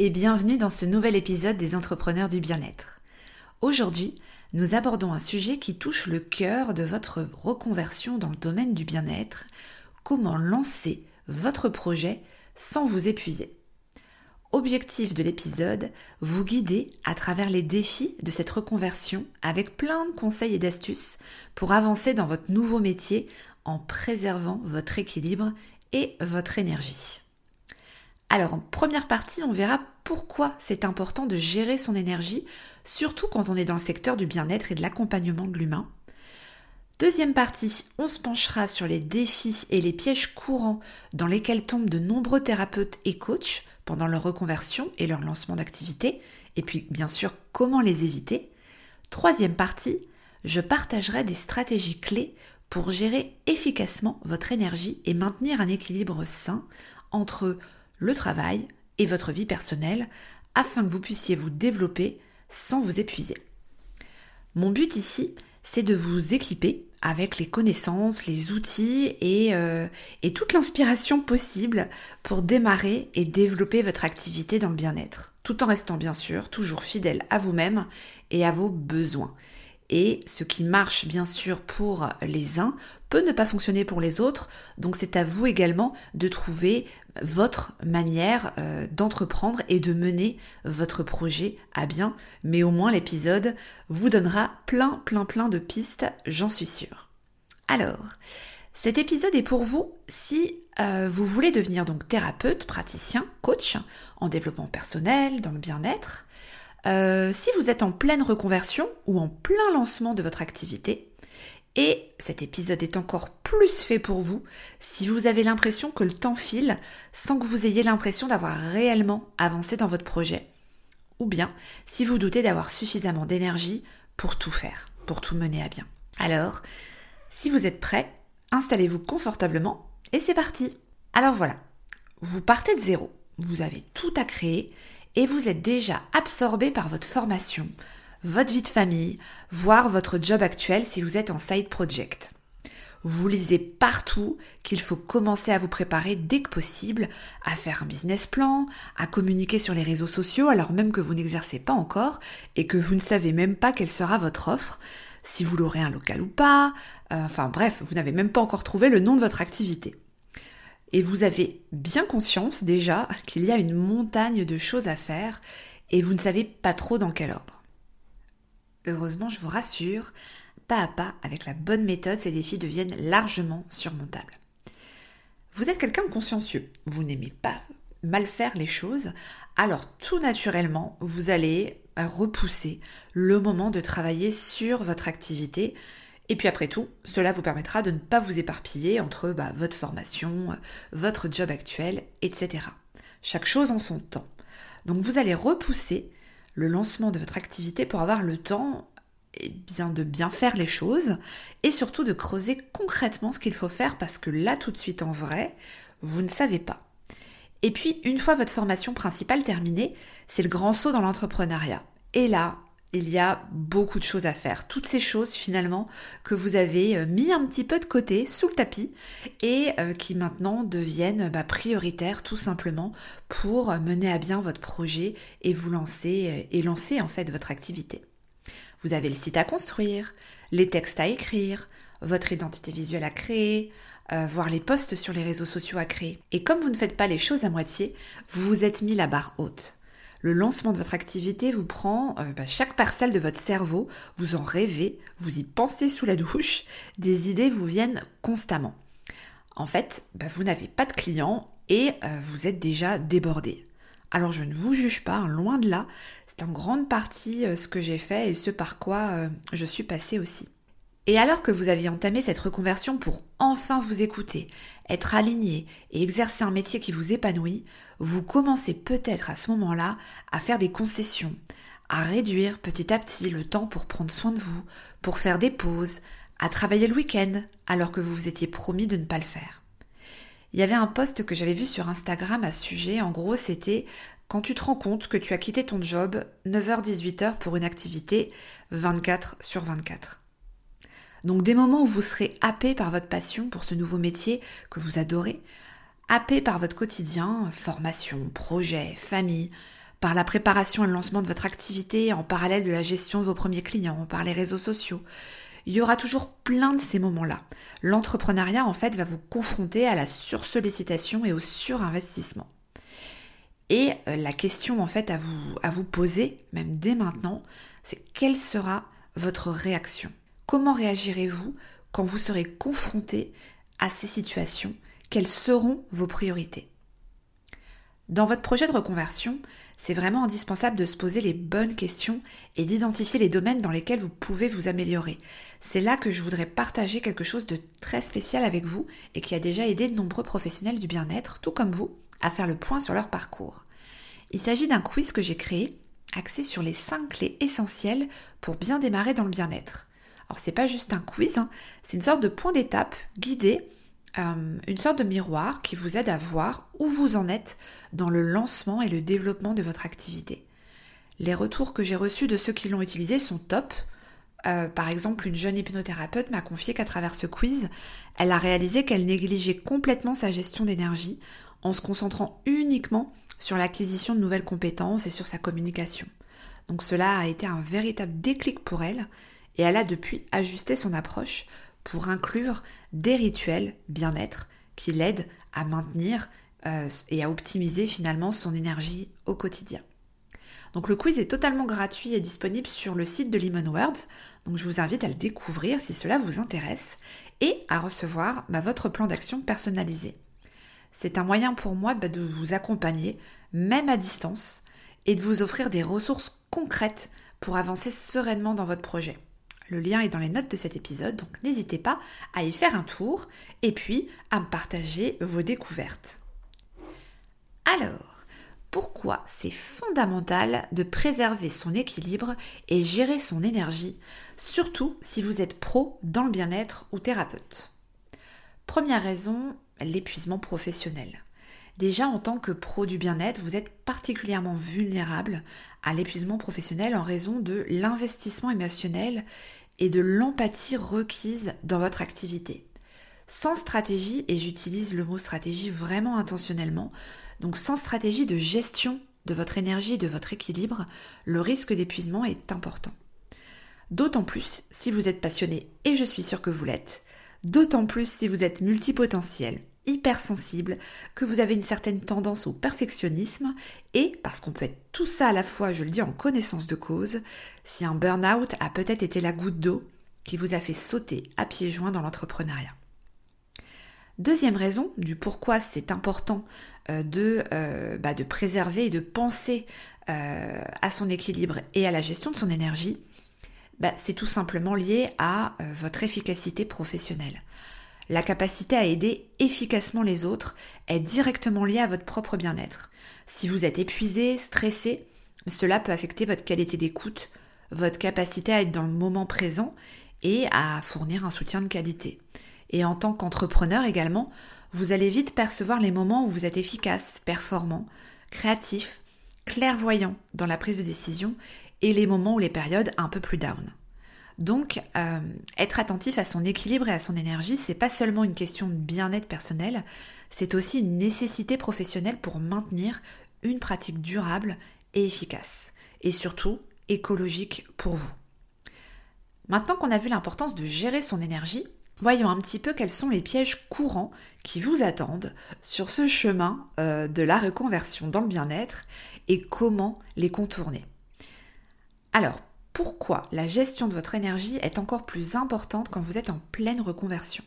et bienvenue dans ce nouvel épisode des entrepreneurs du bien-être. Aujourd'hui, nous abordons un sujet qui touche le cœur de votre reconversion dans le domaine du bien-être, comment lancer votre projet sans vous épuiser? Objectif de l'épisode, vous guider à travers les défis de cette reconversion avec plein de conseils et d'astuces pour avancer dans votre nouveau métier en préservant votre équilibre et votre énergie. Alors en première partie, on verra pourquoi c'est important de gérer son énergie, surtout quand on est dans le secteur du bien-être et de l'accompagnement de l'humain. Deuxième partie, on se penchera sur les défis et les pièges courants dans lesquels tombent de nombreux thérapeutes et coachs pendant leur reconversion et leur lancement d'activité, et puis bien sûr comment les éviter. Troisième partie, je partagerai des stratégies clés pour gérer efficacement votre énergie et maintenir un équilibre sain entre le travail et votre vie personnelle afin que vous puissiez vous développer sans vous épuiser. Mon but ici, c'est de vous équiper avec les connaissances, les outils et, euh, et toute l'inspiration possible pour démarrer et développer votre activité dans le bien-être, tout en restant bien sûr toujours fidèle à vous-même et à vos besoins. Et ce qui marche bien sûr pour les uns peut ne pas fonctionner pour les autres, donc c'est à vous également de trouver votre manière euh, d'entreprendre et de mener votre projet à bien. Mais au moins l'épisode vous donnera plein, plein, plein de pistes, j'en suis sûre. Alors, cet épisode est pour vous si euh, vous voulez devenir donc thérapeute, praticien, coach en développement personnel, dans le bien-être. Euh, si vous êtes en pleine reconversion ou en plein lancement de votre activité, et cet épisode est encore plus fait pour vous si vous avez l'impression que le temps file sans que vous ayez l'impression d'avoir réellement avancé dans votre projet. Ou bien si vous doutez d'avoir suffisamment d'énergie pour tout faire, pour tout mener à bien. Alors, si vous êtes prêt, installez-vous confortablement et c'est parti. Alors voilà, vous partez de zéro, vous avez tout à créer et vous êtes déjà absorbé par votre formation, votre vie de famille, voire votre job actuel si vous êtes en side project. Vous lisez partout qu'il faut commencer à vous préparer dès que possible à faire un business plan, à communiquer sur les réseaux sociaux alors même que vous n'exercez pas encore et que vous ne savez même pas quelle sera votre offre, si vous l'aurez un local ou pas, euh, enfin bref, vous n'avez même pas encore trouvé le nom de votre activité. Et vous avez bien conscience déjà qu'il y a une montagne de choses à faire et vous ne savez pas trop dans quel ordre. Heureusement, je vous rassure, pas à pas, avec la bonne méthode, ces défis deviennent largement surmontables. Vous êtes quelqu'un de consciencieux, vous n'aimez pas mal faire les choses, alors tout naturellement, vous allez repousser le moment de travailler sur votre activité. Et puis après tout, cela vous permettra de ne pas vous éparpiller entre bah, votre formation, votre job actuel, etc. Chaque chose en son temps. Donc vous allez repousser le lancement de votre activité pour avoir le temps eh de bien faire les choses et surtout de creuser concrètement ce qu'il faut faire parce que là tout de suite en vrai, vous ne savez pas. Et puis une fois votre formation principale terminée, c'est le grand saut dans l'entrepreneuriat. Et là, il y a beaucoup de choses à faire. Toutes ces choses finalement que vous avez euh, mis un petit peu de côté sous le tapis et euh, qui maintenant deviennent bah, prioritaires tout simplement pour mener à bien votre projet et vous lancer euh, et lancer en fait votre activité. Vous avez le site à construire, les textes à écrire, votre identité visuelle à créer, voir les posts sur les réseaux sociaux à créer. Et comme vous ne faites pas les choses à moitié, vous vous êtes mis la barre haute. Le lancement de votre activité vous prend euh, bah, chaque parcelle de votre cerveau, vous en rêvez, vous y pensez sous la douche, des idées vous viennent constamment. En fait, bah, vous n'avez pas de clients et euh, vous êtes déjà débordé. Alors je ne vous juge pas, hein, loin de là, c'est en grande partie euh, ce que j'ai fait et ce par quoi je suis passée aussi. Et alors que vous aviez entamé cette reconversion pour enfin vous écouter, être aligné et exercer un métier qui vous épanouit, vous commencez peut-être à ce moment-là à faire des concessions, à réduire petit à petit le temps pour prendre soin de vous, pour faire des pauses, à travailler le week-end alors que vous vous étiez promis de ne pas le faire. Il y avait un post que j'avais vu sur Instagram à ce sujet, en gros c'était quand tu te rends compte que tu as quitté ton job 9h-18h pour une activité 24 sur 24. Donc des moments où vous serez happé par votre passion pour ce nouveau métier que vous adorez, happé par votre quotidien, formation, projet, famille, par la préparation et le lancement de votre activité en parallèle de la gestion de vos premiers clients, par les réseaux sociaux. Il y aura toujours plein de ces moments-là. L'entrepreneuriat, en fait, va vous confronter à la sursollicitation et au surinvestissement. Et euh, la question, en fait, à vous, à vous poser, même dès maintenant, c'est quelle sera votre réaction? Comment réagirez-vous quand vous serez confronté à ces situations? Quelles seront vos priorités Dans votre projet de reconversion, c'est vraiment indispensable de se poser les bonnes questions et d'identifier les domaines dans lesquels vous pouvez vous améliorer. C'est là que je voudrais partager quelque chose de très spécial avec vous et qui a déjà aidé de nombreux professionnels du bien-être, tout comme vous, à faire le point sur leur parcours. Il s'agit d'un quiz que j'ai créé, axé sur les 5 clés essentielles pour bien démarrer dans le bien-être. Alors c'est pas juste un quiz, hein. c'est une sorte de point d'étape guidé, euh, une sorte de miroir qui vous aide à voir où vous en êtes dans le lancement et le développement de votre activité. Les retours que j'ai reçus de ceux qui l'ont utilisé sont top. Euh, par exemple, une jeune hypnothérapeute m'a confié qu'à travers ce quiz, elle a réalisé qu'elle négligeait complètement sa gestion d'énergie en se concentrant uniquement sur l'acquisition de nouvelles compétences et sur sa communication. Donc cela a été un véritable déclic pour elle et elle a depuis ajusté son approche pour inclure des rituels bien-être qui l'aident à maintenir euh, et à optimiser finalement son énergie au quotidien. Donc le quiz est totalement gratuit et disponible sur le site de Lemon Words, donc je vous invite à le découvrir si cela vous intéresse et à recevoir bah, votre plan d'action personnalisé. C'est un moyen pour moi bah, de vous accompagner, même à distance, et de vous offrir des ressources concrètes pour avancer sereinement dans votre projet. Le lien est dans les notes de cet épisode, donc n'hésitez pas à y faire un tour et puis à me partager vos découvertes. Alors, pourquoi c'est fondamental de préserver son équilibre et gérer son énergie, surtout si vous êtes pro dans le bien-être ou thérapeute? Première raison, l'épuisement professionnel. Déjà, en tant que pro du bien-être, vous êtes particulièrement vulnérable à l'épuisement professionnel en raison de l'investissement émotionnel et de l'empathie requise dans votre activité. Sans stratégie, et j'utilise le mot stratégie vraiment intentionnellement, donc sans stratégie de gestion de votre énergie de votre équilibre, le risque d'épuisement est important. D'autant plus si vous êtes passionné, et je suis sûre que vous l'êtes, d'autant plus si vous êtes multipotentiel, hypersensible, que vous avez une certaine tendance au perfectionnisme et, parce qu'on peut être tout ça à la fois, je le dis en connaissance de cause, si un burn-out a peut-être été la goutte d'eau qui vous a fait sauter à pieds joints dans l'entrepreneuriat. Deuxième raison du pourquoi c'est important euh, de, euh, bah, de, préserver et de penser euh, à son équilibre et à la gestion de son énergie, bah, c'est tout simplement lié à votre efficacité professionnelle. La capacité à aider efficacement les autres est directement liée à votre propre bien-être. Si vous êtes épuisé, stressé, cela peut affecter votre qualité d'écoute, votre capacité à être dans le moment présent et à fournir un soutien de qualité. Et en tant qu'entrepreneur également, vous allez vite percevoir les moments où vous êtes efficace, performant, créatif, clairvoyant dans la prise de décision et les moments où les périodes un peu plus down. Donc, euh, être attentif à son équilibre et à son énergie, c'est pas seulement une question de bien-être personnel, c'est aussi une nécessité professionnelle pour maintenir une pratique durable et efficace, et surtout écologique pour vous. Maintenant qu'on a vu l'importance de gérer son énergie, Voyons un petit peu quels sont les pièges courants qui vous attendent sur ce chemin euh, de la reconversion dans le bien-être et comment les contourner. Alors, pourquoi la gestion de votre énergie est encore plus importante quand vous êtes en pleine reconversion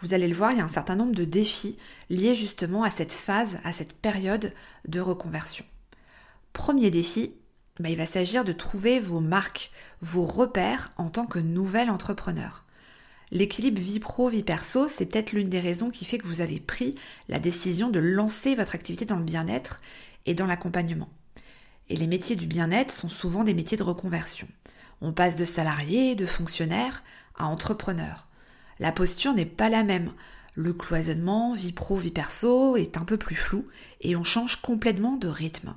Vous allez le voir, il y a un certain nombre de défis liés justement à cette phase, à cette période de reconversion. Premier défi, bah, il va s'agir de trouver vos marques, vos repères en tant que nouvel entrepreneur. L'équilibre vie pro, vie perso, c'est peut-être l'une des raisons qui fait que vous avez pris la décision de lancer votre activité dans le bien-être et dans l'accompagnement. Et les métiers du bien-être sont souvent des métiers de reconversion. On passe de salarié, de fonctionnaire à entrepreneur. La posture n'est pas la même. Le cloisonnement vie pro, vie perso est un peu plus flou et on change complètement de rythme.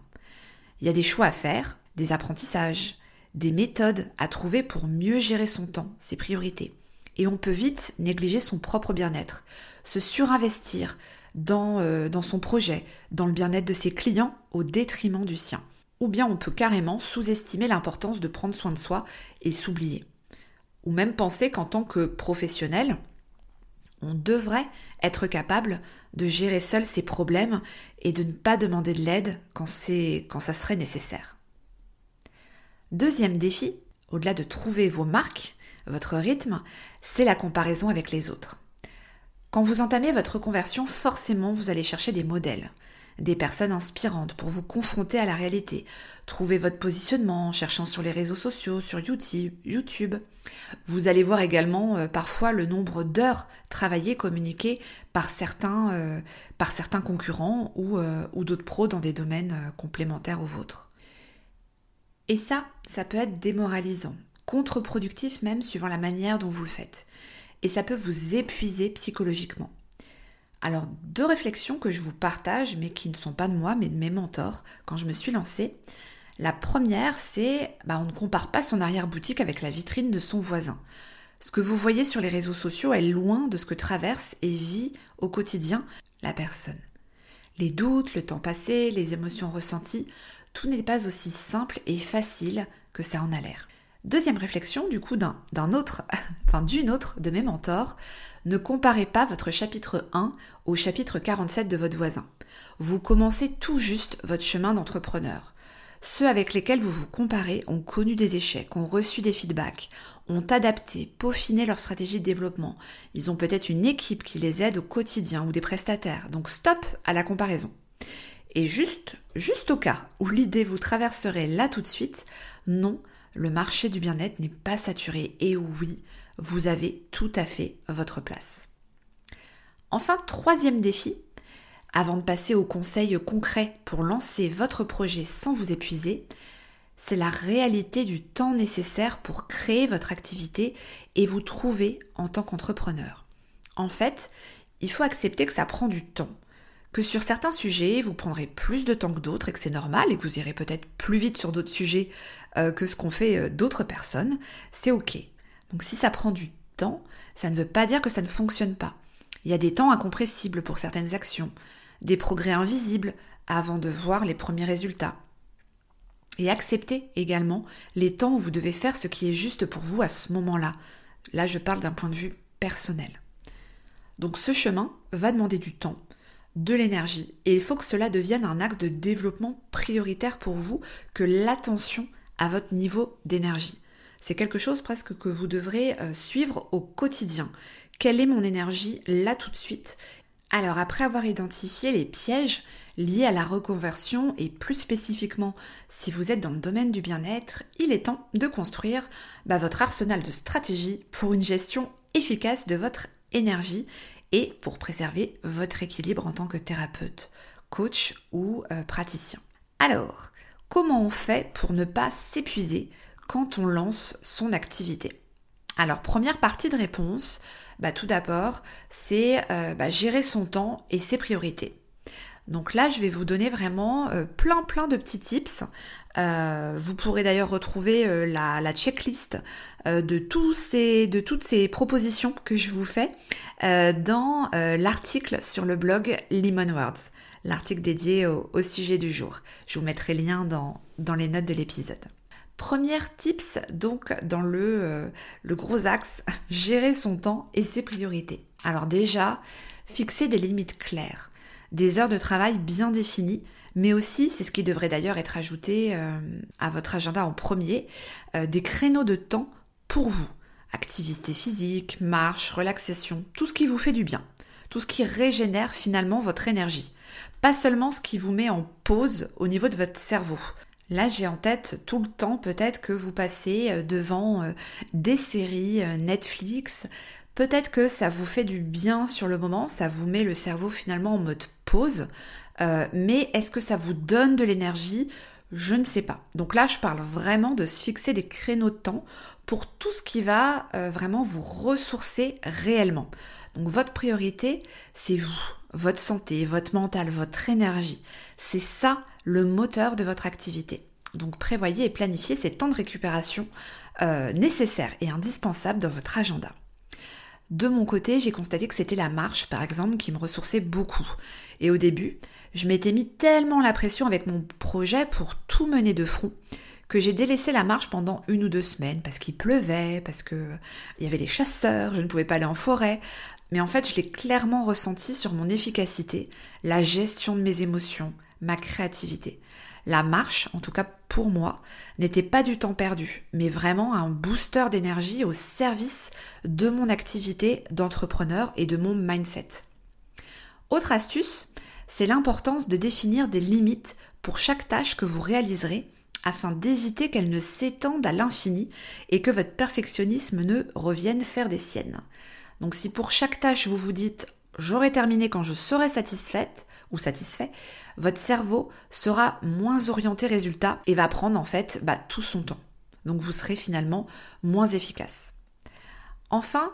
Il y a des choix à faire, des apprentissages, des méthodes à trouver pour mieux gérer son temps, ses priorités et on peut vite négliger son propre bien-être, se surinvestir dans, euh, dans son projet, dans le bien-être de ses clients au détriment du sien. Ou bien on peut carrément sous-estimer l'importance de prendre soin de soi et s'oublier. Ou même penser qu'en tant que professionnel, on devrait être capable de gérer seul ses problèmes et de ne pas demander de l'aide quand, quand ça serait nécessaire. Deuxième défi, au-delà de trouver vos marques, votre rythme, c'est la comparaison avec les autres. Quand vous entamez votre conversion, forcément, vous allez chercher des modèles, des personnes inspirantes pour vous confronter à la réalité, trouver votre positionnement en cherchant sur les réseaux sociaux, sur YouTube. Vous allez voir également euh, parfois le nombre d'heures travaillées, communiquées par certains, euh, concurrents ou, euh, ou d'autres pros dans des domaines complémentaires aux vôtres. Et ça, ça peut être démoralisant contre-productif même suivant la manière dont vous le faites. Et ça peut vous épuiser psychologiquement. Alors, deux réflexions que je vous partage, mais qui ne sont pas de moi, mais de mes mentors, quand je me suis lancée. La première, c'est bah, on ne compare pas son arrière-boutique avec la vitrine de son voisin. Ce que vous voyez sur les réseaux sociaux est loin de ce que traverse et vit au quotidien la personne. Les doutes, le temps passé, les émotions ressenties, tout n'est pas aussi simple et facile que ça en a l'air. Deuxième réflexion, du coup, d'un autre, enfin d'une autre de mes mentors, ne comparez pas votre chapitre 1 au chapitre 47 de votre voisin. Vous commencez tout juste votre chemin d'entrepreneur. Ceux avec lesquels vous vous comparez ont connu des échecs, ont reçu des feedbacks, ont adapté, peaufiné leur stratégie de développement. Ils ont peut-être une équipe qui les aide au quotidien ou des prestataires. Donc stop à la comparaison. Et juste, juste au cas où l'idée vous traverserait là tout de suite, non, le marché du bien-être n'est pas saturé et oui, vous avez tout à fait votre place. Enfin, troisième défi, avant de passer aux conseils concrets pour lancer votre projet sans vous épuiser, c'est la réalité du temps nécessaire pour créer votre activité et vous trouver en tant qu'entrepreneur. En fait, il faut accepter que ça prend du temps que sur certains sujets, vous prendrez plus de temps que d'autres et que c'est normal et que vous irez peut-être plus vite sur d'autres sujets euh, que ce qu'ont fait euh, d'autres personnes, c'est ok. Donc si ça prend du temps, ça ne veut pas dire que ça ne fonctionne pas. Il y a des temps incompressibles pour certaines actions, des progrès invisibles avant de voir les premiers résultats. Et acceptez également les temps où vous devez faire ce qui est juste pour vous à ce moment-là. Là, je parle d'un point de vue personnel. Donc ce chemin va demander du temps, de l'énergie. Et il faut que cela devienne un axe de développement prioritaire pour vous que l'attention à votre niveau d'énergie. C'est quelque chose presque que vous devrez euh, suivre au quotidien. Quelle est mon énergie là tout de suite? Alors après avoir identifié les pièges liés à la reconversion et plus spécifiquement si vous êtes dans le domaine du bien-être, il est temps de construire bah, votre arsenal de stratégie pour une gestion efficace de votre énergie et pour préserver votre équilibre en tant que thérapeute, coach ou euh, praticien. Alors, comment on fait pour ne pas s'épuiser quand on lance son activité alors, première partie de réponse, bah, tout d'abord, c'est euh, bah, gérer son temps et ses priorités. Donc là, je vais vous donner vraiment euh, plein plein de petits tips. Euh, vous pourrez d'ailleurs retrouver la, checklist de, toutes ces propositions que je vous fais dans l'article sur le blog Lemon Words, l'article dédié au, sujet du jour. Je vous mettrai le lien dans les notes de l'épisode. Premier tips, donc dans le, euh, gros axe, gérer son temps et ses priorités. Alors déjà, fixer des limites claires, des heures de travail bien définies, mais aussi, c'est ce qui devrait d'ailleurs être ajouté euh, à votre agenda en premier, euh, des créneaux de temps pour vous. Activité physique, marche, relaxation, tout ce qui vous fait du bien, tout ce qui régénère finalement votre énergie. Pas seulement ce qui vous met en pause au niveau de votre cerveau, Là, j'ai en tête tout le temps peut-être que vous passez euh, devant euh, des séries euh, Netflix. Peut-être que ça vous fait du bien sur le moment, ça vous met le cerveau finalement en mode pause. mais est-ce que ça vous donne de l'énergie? Je ne sais pas. Donc là, je parle vraiment de se fixer des créneaux de temps pour tout ce qui va vraiment vous ressourcer réellement. Donc votre priorité, c'est vous, votre santé, votre mental, votre énergie. C'est ça le moteur de votre activité. Donc prévoyez et planifiez ces temps de récupération euh, nécessaires et indispensables dans votre agenda. De mon côté, j'ai constaté que c'était la marche, par exemple, qui me ressourçait beaucoup. Et au début, je m'étais mis tellement la pression avec mon projet pour tout mener de front que j'ai délaissé la marche pendant une ou deux semaines parce qu'il pleuvait, parce que il y avait les chasseurs, je ne pouvais pas aller en forêt. Mais en fait, je l'ai clairement ressenti sur mon efficacité, la gestion de mes émotions, ma créativité. La marche, en tout cas pour moi, n'était pas du temps perdu, mais vraiment un booster d'énergie au service de mon activité d'entrepreneur et de mon mindset. Autre astuce, c'est l'importance de définir des limites pour chaque tâche que vous réaliserez afin d'éviter qu'elle ne s'étende à l'infini et que votre perfectionnisme ne revienne faire des siennes. Donc si pour chaque tâche vous vous dites j'aurai terminé quand je serai satisfaite ou satisfait, votre cerveau sera moins orienté résultat et va prendre en fait bah, tout son temps. Donc vous serez finalement moins efficace. Enfin,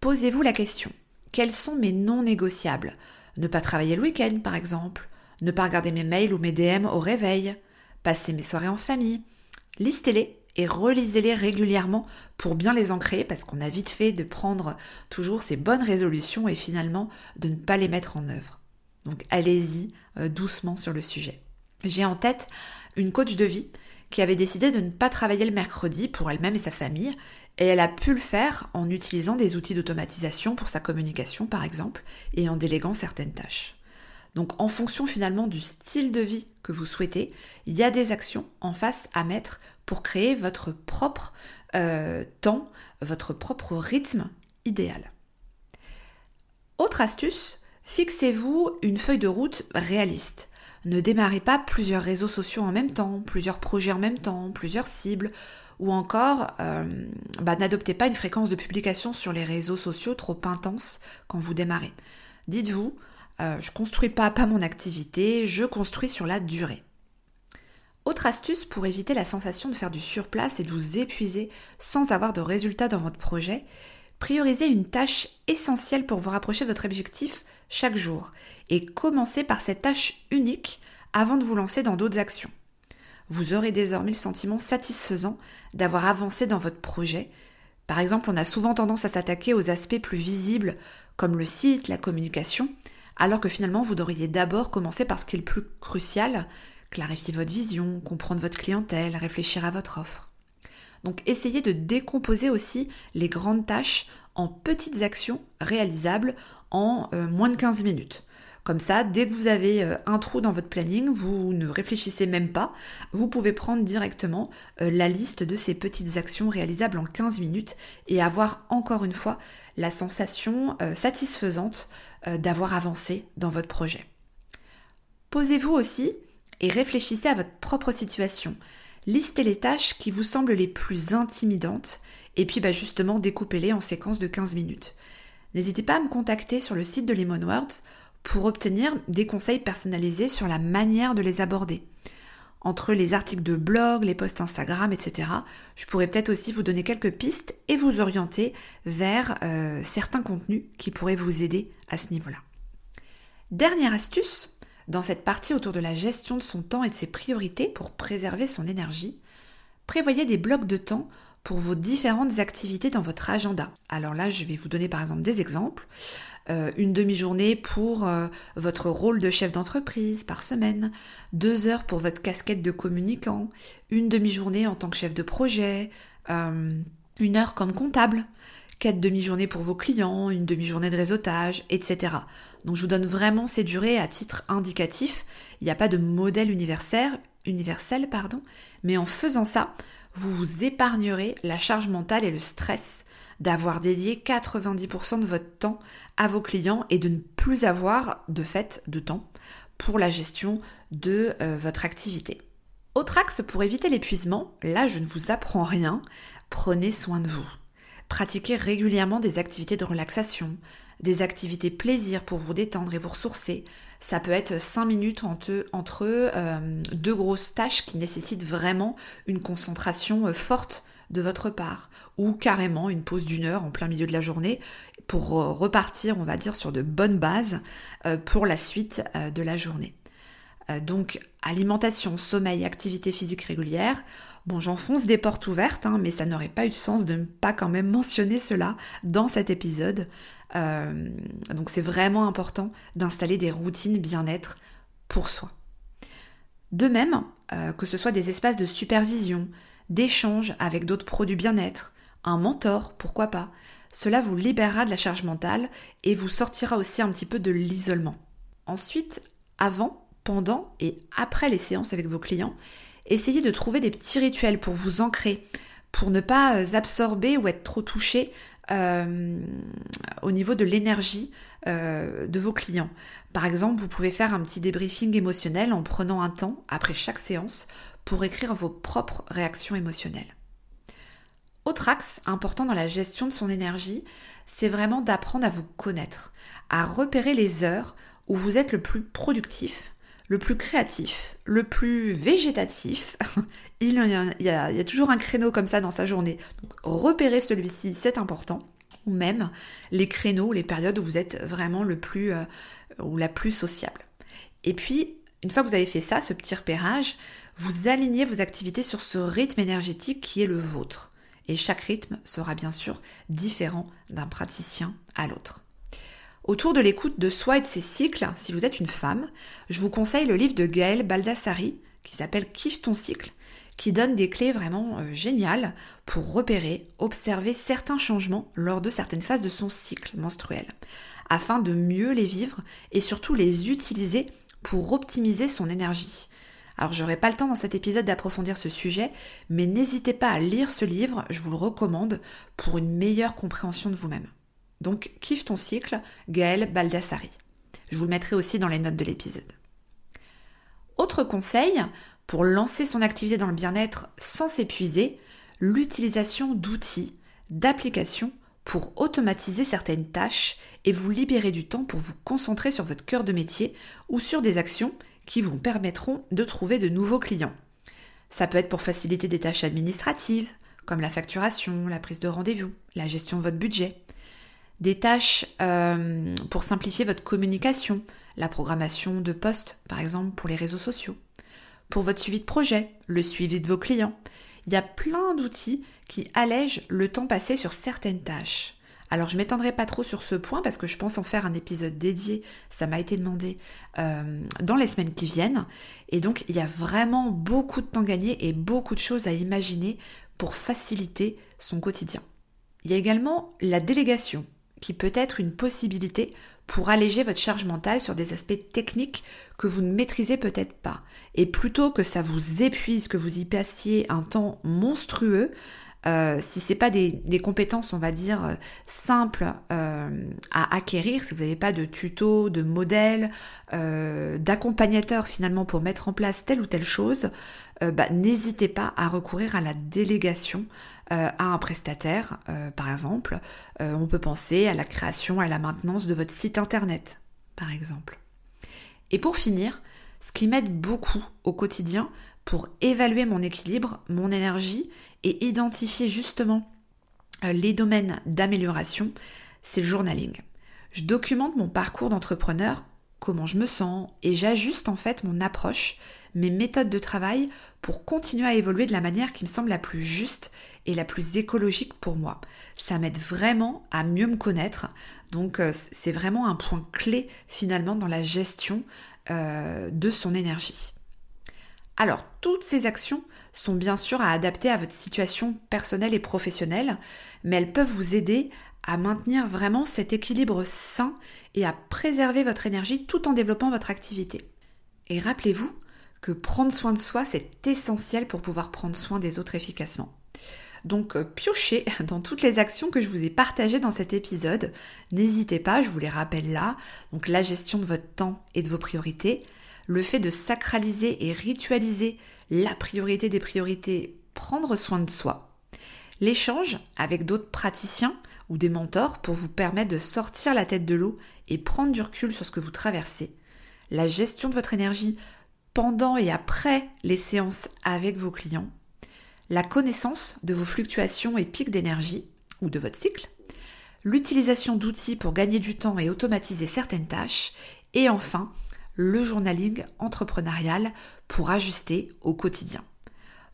posez-vous la question. Quels sont mes non négociables? Ne pas travailler le week-end par exemple, ne pas regarder mes mails ou mes DM au réveil, passer mes soirées en famille. Listez-les et relisez-les régulièrement pour bien les ancrer parce qu'on a vite fait de prendre toujours ces bonnes résolutions et finalement de ne pas les mettre en œuvre. Donc allez-y euh, doucement sur le sujet. J'ai en tête une coach de vie qui avait décidé de ne pas travailler le mercredi pour elle-même et sa famille, et elle a pu le faire en utilisant des outils d'automatisation pour sa communication par exemple, et en déléguant certaines tâches. Donc en fonction finalement du style de vie que vous souhaitez, il y a des actions en face à mettre pour créer votre propre euh, temps, votre propre rythme idéal. Autre astuce, Fixez-vous une feuille de route réaliste. Ne démarrez pas plusieurs réseaux sociaux en même temps, plusieurs projets en même temps, plusieurs cibles, ou encore euh, bah, n'adoptez pas une fréquence de publication sur les réseaux sociaux trop intense quand vous démarrez. Dites-vous, euh, je construis pas pas mon activité, je construis sur la durée. Autre astuce pour éviter la sensation de faire du surplace et de vous épuiser sans avoir de résultats dans votre projet, priorisez une tâche essentielle pour vous rapprocher de votre objectif chaque jour et commencez par cette tâche unique avant de vous lancer dans d'autres actions. Vous aurez désormais le sentiment satisfaisant d'avoir avancé dans votre projet. Par exemple, on a souvent tendance à s'attaquer aux aspects plus visibles comme le site, la communication, alors que finalement vous devriez d'abord commencer par ce qui est le plus crucial, clarifier votre vision, comprendre votre clientèle, réfléchir à votre offre. Donc essayez de décomposer aussi les grandes tâches en petites actions réalisables en euh, moins de 15 minutes. Comme ça, dès que vous avez euh, un trou dans votre planning, vous ne réfléchissez même pas, vous pouvez prendre directement euh, la liste de ces petites actions réalisables en 15 minutes et avoir encore une fois la sensation satisfaisante d'avoir avancé dans votre projet. Posez-vous aussi et réfléchissez à votre propre situation. Listez les tâches qui vous semblent les plus intimidantes et puis bah, justement découpez-les en séquences de 15 minutes. N'hésitez pas à me contacter sur le site de Lemon Words pour obtenir des conseils personnalisés sur la manière de les aborder. Entre les articles de blog, les posts Instagram, etc., je pourrais peut-être aussi vous donner quelques pistes et vous orienter vers euh, certains contenus qui pourraient vous aider à ce niveau-là. Dernière astuce, dans cette partie autour de la gestion de son temps et de ses priorités pour préserver son énergie, prévoyez des blocs de temps pour vos différentes activités dans votre agenda. Alors là, je vais vous donner par exemple des exemples. Euh, une demi-journée pour euh, votre rôle de chef d'entreprise par semaine, deux heures pour votre casquette de communicant, une demi-journée en tant que chef de projet, euh, une heure comme comptable, quatre demi-journées pour vos clients, une demi-journée de réseautage, etc. Donc je vous donne vraiment ces durées à titre indicatif. Il n'y a pas de modèle universel, universel pardon, mais en faisant ça, vous vous épargnerez la charge mentale et le stress d'avoir dédié 90% de votre temps à vos clients et de ne plus avoir de fait de temps pour la gestion de euh, votre activité. Autre axe pour éviter l'épuisement, là je ne vous apprends rien, prenez soin de vous. Pratiquez régulièrement des activités de relaxation, des activités plaisir pour vous détendre et vous ressourcer. Ça peut être 5 minutes entre, euh, deux grosses tâches qui nécessitent vraiment une concentration euh, forte de votre part, ou carrément une pause d'une heure en plein milieu de la journée pour euh, repartir, on va dire, sur de bonnes bases euh, pour la suite euh, de la journée. Donc alimentation, sommeil, activité physique régulière. Bon, j'enfonce des portes ouvertes, hein, mais ça n'aurait pas eu de sens de ne pas quand même mentionner cela dans cet épisode. donc c'est vraiment important d'installer des routines bien-être pour soi. De même, que ce soit des espaces de supervision, d'échange avec d'autres produits bien-être, un mentor, pourquoi pas. Cela vous libérera de la charge mentale et vous sortira aussi un petit peu de l'isolement. Ensuite, avant, pendant et après les séances avec vos clients, essayez de trouver des petits rituels pour vous ancrer, pour ne pas euh, absorber ou être trop touché euh, au niveau de l'énergie euh, de vos clients. Par exemple, vous pouvez faire un petit débriefing émotionnel en prenant un temps après chaque séance pour écrire vos propres réactions émotionnelles. Autre axe important dans la gestion de son énergie, c'est vraiment d'apprendre à vous connaître, à repérer les heures où vous êtes le plus productif, le plus créatif, le plus végétatif. il, y a, toujours un créneau comme ça dans sa journée. Donc repérer celui-ci, c'est important. Ou même les créneaux, les périodes où vous êtes vraiment le plus euh, ou la plus sociable. Et puis, une fois que vous avez fait ça, ce petit repérage, vous alignez vos activités sur ce rythme énergétique qui est le vôtre. Et chaque rythme sera bien sûr différent d'un praticien à l'autre. Autour de l'écoute de soi et de ses cycles, si vous êtes une femme, je vous conseille le livre de Gaëlle Baldassari qui s'appelle Kiffe ton cycle, qui donne des clés vraiment euh, géniales pour repérer, observer certains changements lors de certaines phases de son cycle menstruel, afin de mieux les vivre et surtout les utiliser pour optimiser son énergie. Alors j'aurai pas le temps dans cet épisode d'approfondir ce sujet, mais n'hésitez pas à lire ce livre, je vous le recommande pour une meilleure compréhension de vous-même. Donc kiffe ton cycle, Gaël Baldassari. Je vous le mettrai aussi dans les notes de l'épisode. Autre conseil, pour lancer son activité dans le bien-être sans s'épuiser, l'utilisation d'outils, d'applications pour automatiser certaines tâches et vous libérer du temps pour vous concentrer sur votre cœur de métier ou sur des actions qui vous permettront de trouver de nouveaux clients. Ça peut être pour faciliter des tâches administratives, comme la facturation, la prise de rendez-vous, la gestion de votre budget. Des tâches euh, pour simplifier votre communication, la programmation de postes, par exemple, pour les réseaux sociaux. Pour votre suivi de projet, le suivi de vos clients. Il y a plein d'outils qui allègent le temps passé sur certaines tâches. Alors je m'étendrai pas trop sur ce point parce que je pense en faire un épisode dédié, ça m'a été demandé euh, dans les semaines qui viennent. Et donc il y a vraiment beaucoup de temps gagné et beaucoup de choses à imaginer pour faciliter son quotidien. Il y a également la délégation qui peut être une possibilité pour alléger votre charge mentale sur des aspects techniques que vous ne maîtrisez peut-être pas. Et plutôt que ça vous épuise, que vous y passiez un temps monstrueux, euh, si c'est pas des, compétences, on va dire, euh, simples euh, à acquérir, si vous n'avez pas de tuto, de modèle, d'accompagnateur finalement pour mettre en place telle ou telle chose, bah, n'hésitez pas à recourir à la délégation à un prestataire, par exemple. on peut penser à la création, à la maintenance de votre site internet, par exemple. Et pour finir, ce qui m'aide beaucoup au quotidien pour évaluer mon équilibre, mon énergie et identifier justement euh, les domaines d'amélioration, c'est le journaling. Je documente mon parcours d'entrepreneur comment je me sens et j'ajuste en fait mon approche, mes méthodes de travail pour continuer à évoluer de la manière qui me semble la plus juste et la plus écologique pour moi. Ça m'aide vraiment à mieux me connaître. Donc euh, c'est vraiment un point clé finalement dans la gestion euh, de son énergie. Alors, toutes ces actions sont bien sûr à adapter à votre situation personnelle et professionnelle, mais elles peuvent vous aider à maintenir vraiment cet équilibre sain et à préserver votre énergie tout en développant votre activité. Et rappelez-vous que prendre soin de soi, c'est essentiel pour pouvoir prendre soin des autres efficacement. Donc euh, piochez dans toutes les actions que je vous ai partagées dans cet épisode. N'hésitez pas, je vous les rappelle là. Donc la gestion de votre temps et de vos priorités, le fait de sacraliser et ritualiser la priorité des priorités, prendre soin de soi, l'échange avec d'autres praticiens ou des mentors pour vous permettre de sortir la tête de l'eau et prendre du recul sur ce que vous traversez, la gestion de votre énergie pendant et après les séances avec vos clients, la connaissance de vos fluctuations et pics d'énergie ou de votre cycle, l'utilisation d'outils pour gagner du temps et automatiser certaines tâches, et enfin le journaling entrepreneurial pour ajuster au quotidien.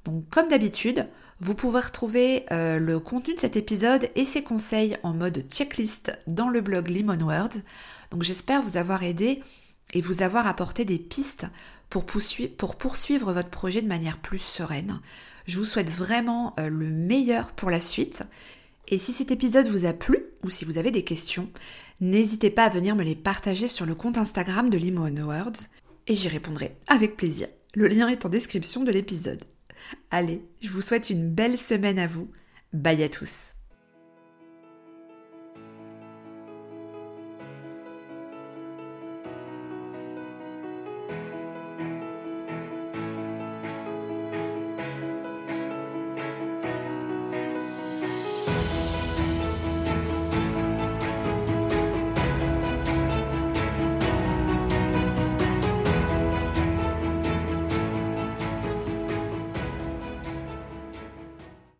Donc comme d'habitude, vous pouvez retrouver euh, le contenu de cet épisode et ses conseils en mode checklist dans le blog Lemon World. Donc j'espère vous avoir aidé et vous avoir apporté des pistes pour poursuivre, votre projet de manière plus sereine. Je vous souhaite vraiment euh, le meilleur pour la suite. Et si cet épisode vous a plu ou si vous avez des questions, n'hésitez pas à venir me les partager sur le compte Instagram de Limo Words et j'y répondrai avec plaisir. Le lien est en description de l'épisode. Allez, je vous souhaite une belle semaine à vous. Bye à tous.